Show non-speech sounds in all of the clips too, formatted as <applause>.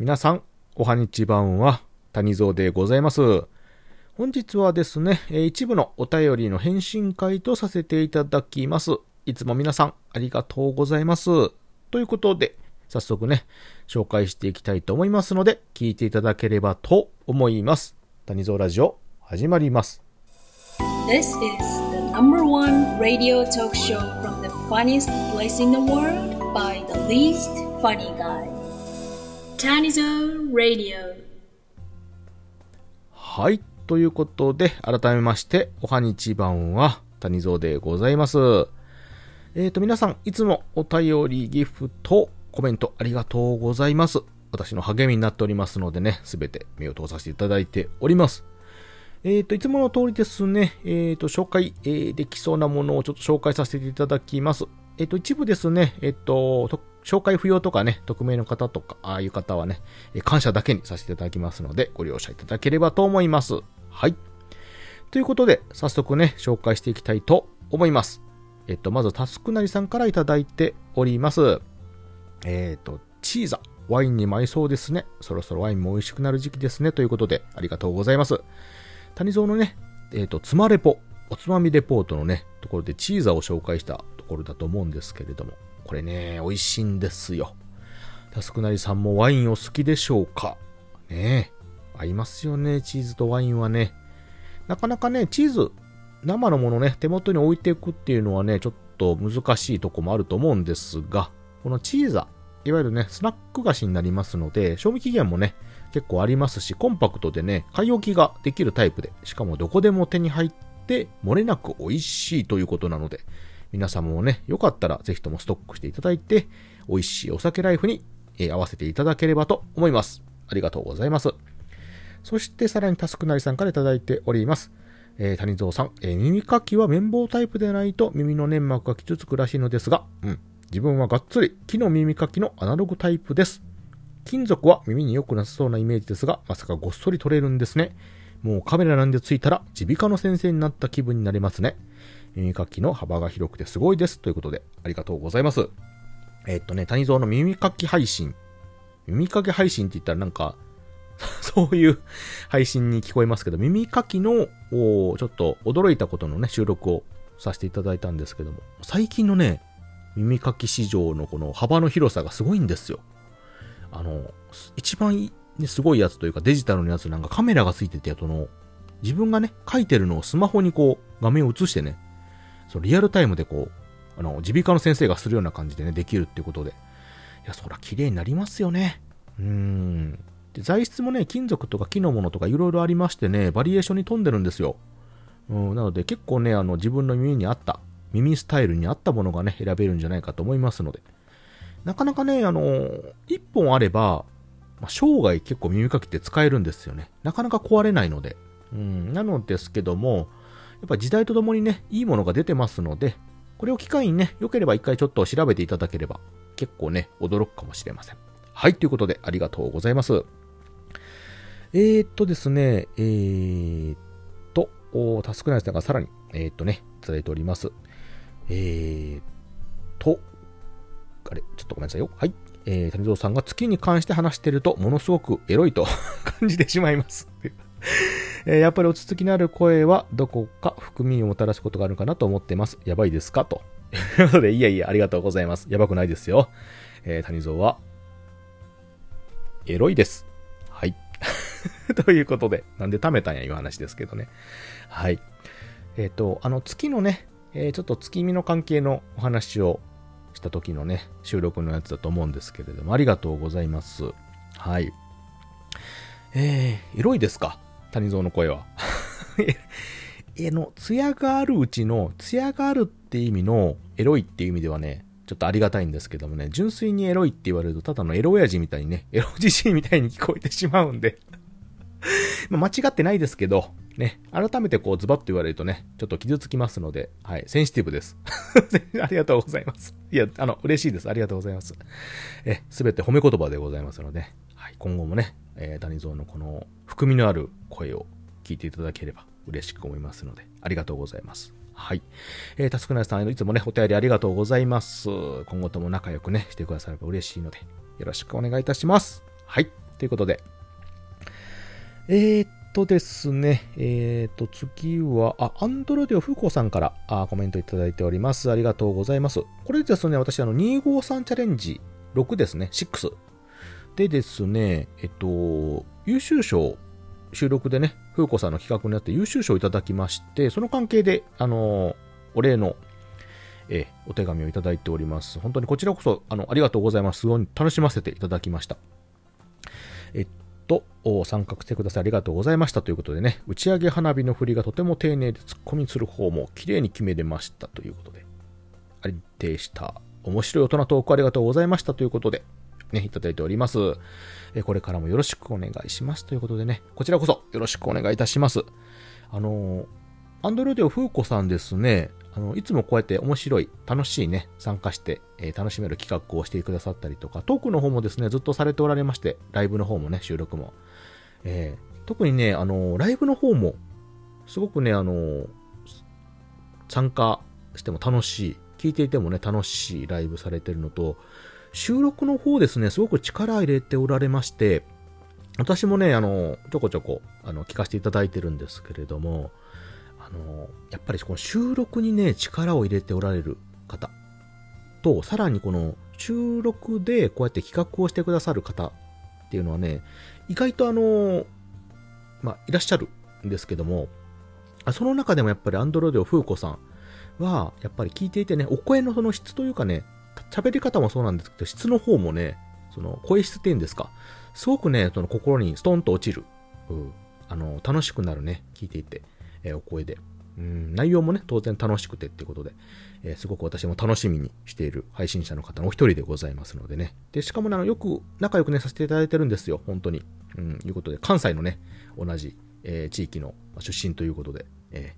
皆さん、おはにちばんは、谷蔵でございます。本日はですね、一部のお便りの返信会とさせていただきます。いつも皆さん、ありがとうございます。ということで、早速ね、紹介していきたいと思いますので、聞いていただければと思います。谷蔵ラジオ、始まります。This is the number one radio talk show from the funniest place in the world by the least funny guy. はい。ということで、改めまして、おはにちばんは、谷蔵でございます。えーと、皆さん、いつもお便り、ギフト、コメントありがとうございます。私の励みになっておりますのでね、すべて目を通させていただいております。えーと、いつもの通りですね、えーと、紹介、えーできそうなものをちょっと紹介させていただきます。えーと、一部ですね、えーと、と紹介不要とかね、匿名の方とか、ああいう方はね、感謝だけにさせていただきますので、ご了承いただければと思います。はい。ということで、早速ね、紹介していきたいと思います。えっと、まず、タスクなりさんからいただいております。えっと、チーザ。ワインに舞いそうですね。そろそろワインも美味しくなる時期ですね。ということで、ありがとうございます。谷蔵のね、えっと、つまレポ、おつまみレポートのね、ところでチーザを紹介したところだと思うんですけれども、これね、美味しいんですよ。タスクなりさんもワインお好きでしょうか？ねえ。合いますよね、チーズとワインはね。なかなかね、チーズ、生のものね、手元に置いていくっていうのはね、ちょっと難しいとこもあると思うんですが、このチーザ、いわゆるね、スナック菓子になりますので、賞味期限もね、結構ありますし、コンパクトでね、買い置きができるタイプで、しかもどこでも手に入って、漏れなく美味しいということなので、皆様もね、よかったらぜひともストックしていただいて、美味しいお酒ライフに、え合わせていただければと思います。ありがとうございます。そしてさらにタスクなりさんからいただいております。えー谷蔵さん、えー耳かきは綿棒タイプでないと耳の粘膜が傷つくらしいのですが、うん。自分はがっつり木の耳かきのアナログタイプです。金属は耳に良くなさそうなイメージですが、まさかごっそり取れるんですね。もうカメラなんでついたら耳鼻科の先生になった気分になりますね。耳かきの幅が広くてすごいです。ということで、ありがとうございます。えっとね、谷蔵の耳かき配信。耳かき配信って言ったらなんか、<laughs> そういう配信に聞こえますけど、耳かきの、ちょっと驚いたことのね、収録をさせていただいたんですけども、最近のね、耳かき市場のこの幅の広さがすごいんですよ。あの、一番、ね、すごいやつというかデジタルのやつなんかカメラがついてて、その、自分がね、書いてるのをスマホにこう、画面を映してね、そのリアルタイムでこう、あの、耳鼻科の先生がするような感じでね、できるっていうことで。いや、そら綺麗になりますよね。うーん。で材質もね、金属とか木のものとかいろいろありましてね、バリエーションに富んでるんですよ。うん、なので結構ね、あの、自分の耳に合った、耳スタイルに合ったものがね、選べるんじゃないかと思いますので。なかなかね、あの、一本あれば、まあ、生涯結構耳かきって使えるんですよね。なかなか壊れないので。うん、なのですけども、やっぱ時代とともにね、いいものが出てますので、これを機会にね、良ければ一回ちょっと調べていただければ、結構ね、驚くかもしれません。はい、ということで、ありがとうございます。えー、っとですね、えー、っと、タスクナイスさんがさらに、えー、っとね、いただいております。えー、っと、あれ、ちょっとごめんなさいよ。はい。えー、谷蔵さんが月に関して話してると、ものすごくエロいと <laughs> 感じてしまいます。<laughs> えやっぱり落ち着きのある声はどこか含みをもたらすことがあるかなと思ってます。やばいですか？と。<laughs> いうことで、いやいや、ありがとうございます。やばくないですよ。えー、谷蔵は、エロいです。はい。<laughs> ということで、なんで貯めたんやいう話ですけどね。はい。えっ、と、あの、月のね、えーちょっと月見の関係のお話をした時のね、収録のやつだと思うんですけれども、ありがとうございます。はい。えー、エロいですか？谷蔵の声は。<laughs> えの、艶があるうちの、艶があるって意味の、エロいっていう意味ではね、ちょっとありがたいんですけどもね、純粋にエロいって言われると、ただのエロ親父みたいにね、<laughs> エロじじいみたいに聞こえてしまうんで、<laughs> ま間違ってないですけど、ね、改めてこうズバッと言われるとね、ちょっと傷つきますので、はい、センシティブです。ありがとうございます。いや、あの、嬉しいです。ありがとうございます。え、すべて褒め言葉でございますので、はい、今後もね、えー、谷蔵のこの含みのある声を聞いていただければ嬉しく思いますので、ありがとうございます。はい。えー、タスクナイさん、いつもね、お便りありがとうございます。今後とも仲良くね、してくだされば嬉しいので、よろしくお願いいたします。はい。ということで。えー、っとですね、えー、っと、次は、あ、アンドロデオフーコーさんからあコメントいただいております。ありがとうございます。これですね、私、あの、253チャレンジ6ですね、6。でですね、えっと、優秀賞、収録でね、フーコーさんの企画になって優秀賞をいただきまして、その関係で、あの、お礼の、えお手紙をいただいております。本当にこちらこそ、あの、ありがとうございます。すごい楽しませていただきました。えっと、参画してください。ありがとうございました。ということでね、打ち上げ花火の振りがとても丁寧で突っ込みする方も綺麗に決めれましたということで、安定した面白い大人トークありがとうございましたということで、ね、いただいております。えこれからもよろしくお願いしますということでね、こちらこそよろしくお願いいたします。あのアンドロデオフーコさんですね、あの、いつもこうやって面白い、楽しいね、参加して、えー、楽しめる企画をしてくださったりとか、トークの方もですね、ずっとされておられまして、ライブの方もね、収録も。えー、特にね、あの、ライブの方も、すごくね、あの、参加しても楽しい、聞いていてもね、楽しいライブされてるのと、収録の方ですね、すごく力入れておられまして、私もね、あの、ちょこちょこ、あの、聞かせていただいてるんですけれども、あの、やっぱりこの収録にね、力を入れておられる方と、さらにこの収録でこうやって企画をしてくださる方っていうのはね、意外とあの、まあ、いらっしゃるんですけども、その中でもやっぱりアンドロデオフーコさんは、やっぱり聞いていてね、お声のその質というかね、喋り方もそうなんですけど、質の方もね、その声質っていうんですか、すごくね、その心にストンと落ちる、うん、あの、楽しくなるね、聞いていて。えー、お声で。うん、内容もね、当然楽しくてっていうことで、えー、すごく私も楽しみにしている配信者の方のお一人でございますのでね。で、しかもね、あの、よく仲良くね、させていただいてるんですよ、本当に。うん、いうことで、関西のね、同じ、えー、地域の出身ということで、え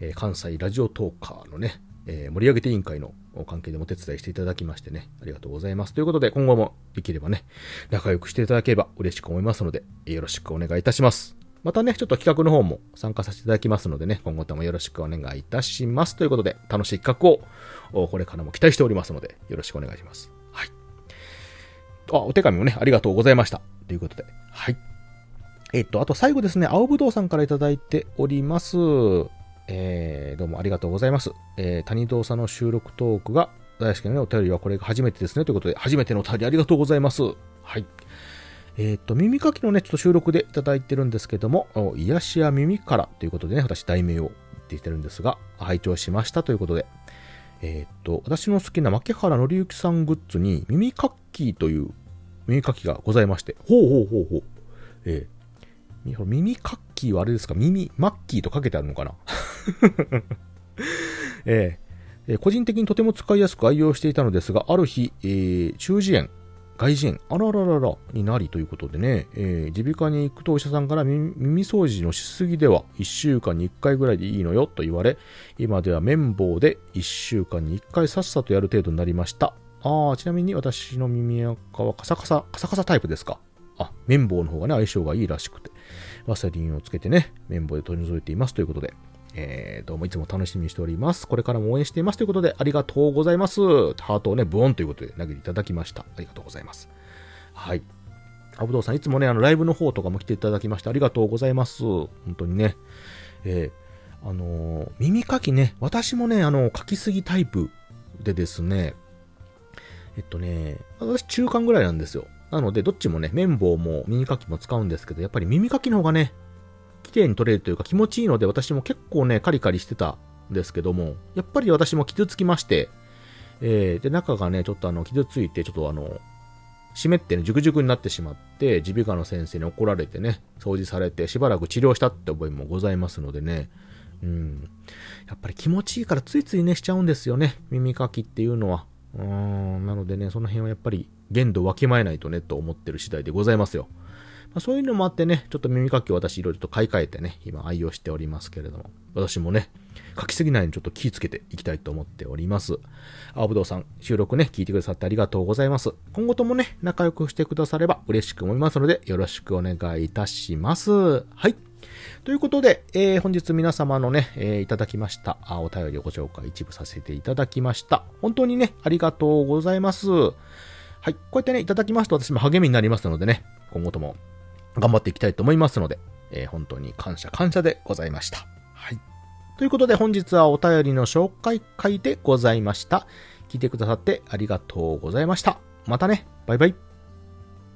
ー、関西ラジオトーカーのね、えー、盛り上げて委員会の関係でもお手伝いしていただきましてね、ありがとうございます。ということで、今後もできればね、仲良くしていただければ嬉しく思いますので、よろしくお願いいたします。またね、ちょっと企画の方も参加させていただきますのでね、今後ともよろしくお願いいたします。ということで、楽しい企画を、これからも期待しておりますので、よろしくお願いします。はい。あ、お手紙もね、ありがとうございました。ということで、はい。えっと、あと最後ですね、青ぶどうさんからいただいております。えー、どうもありがとうございます。えー、谷堂さんの収録トークが大好きなね、お便りはこれが初めてですね。ということで、初めてのお便りありがとうございます。はい。えっ、と、耳かきのね、ちょっと収録でいただいてるんですけども、癒しや耳からということでね、私題名を言っていてるんですが、拝聴しましたということで、えっ、ー、と、私の好きな牧原紀之さんグッズに耳かきという耳かきがございまして、ほうほうほうほう。えー、耳かきはあれですか？耳、マッキーとかけてあるのかな？<laughs> えー、個人的にとても使いやすく愛用していたのですが、ある日、えー、中耳炎、外耳炎、あららららになりということでね、耳鼻科に行くとお医者さんから耳掃除のしすぎでは1週間に1回ぐらいでいいのよと言われ、今では綿棒で1週間に1回さっさとやる程度になりました。あ、ちなみに私の耳垢はカサカサ、カサカサタイプですか。あ、綿棒の方がね、相性がいいらしくて、ワセリンをつけてね、綿棒で取り除いていますということで、えー、どうもいつも楽しみにしております。これからも応援していますということで、ありがとうございます。ハートをね、ブオンということで投げていただきました。ありがとうございます。はい。アブドウさん、いつもね、あの、ライブの方とかも来ていただきまして、ありがとうございます。本当にね。えー、あのー、耳かきね、私もね、あの、かきすぎタイプでですね、えっとね、私中間ぐらいなんですよ。なので、どっちもね、綿棒も耳かきも使うんですけど、やっぱり耳かきの方がね、綺麗に取れるというか気持ちいいので私も結構ね、カリカリしてたんですけども、やっぱり私も傷つきまして、えー、で、中がね、ちょっとあの、傷ついて、ちょっとあの、湿ってね、ジュクジュクになってしまって、耳鼻科の先生に怒られてね、掃除されて、しばらく治療したって覚えもございますのでね、うん。やっぱり気持ちいいからついついね、しちゃうんですよね。耳かきっていうのは。うーん。なのでね、その辺はやっぱり限度わきまえないとね、と思ってる次第でございますよ。ま、そういうのもあってね、ちょっと耳かきを私いろいろと買い替えてね、今愛用しておりますけれども、私もね、書きすぎないようにちょっと気をつけていきたいと思っております。青ぶどうさん、収録ね、聞いてくださってありがとうございます。今後ともね、仲良くしてくだされば嬉しく思いますので、よろしくお願いいたします。はい。ということで、えー、本日皆様のね、えー、いただきましたあお便りをご紹介一部させていただきました。本当にね、ありがとうございます。はい。こうやってね、いただきますと私も励みになりますのでね、今後とも頑張っていきたいと思いますので、えー本当に感謝感謝でございました。はい。ということで本日はお便りの紹介会でございました。聞いてくださってありがとうございました。またね、バイバイ。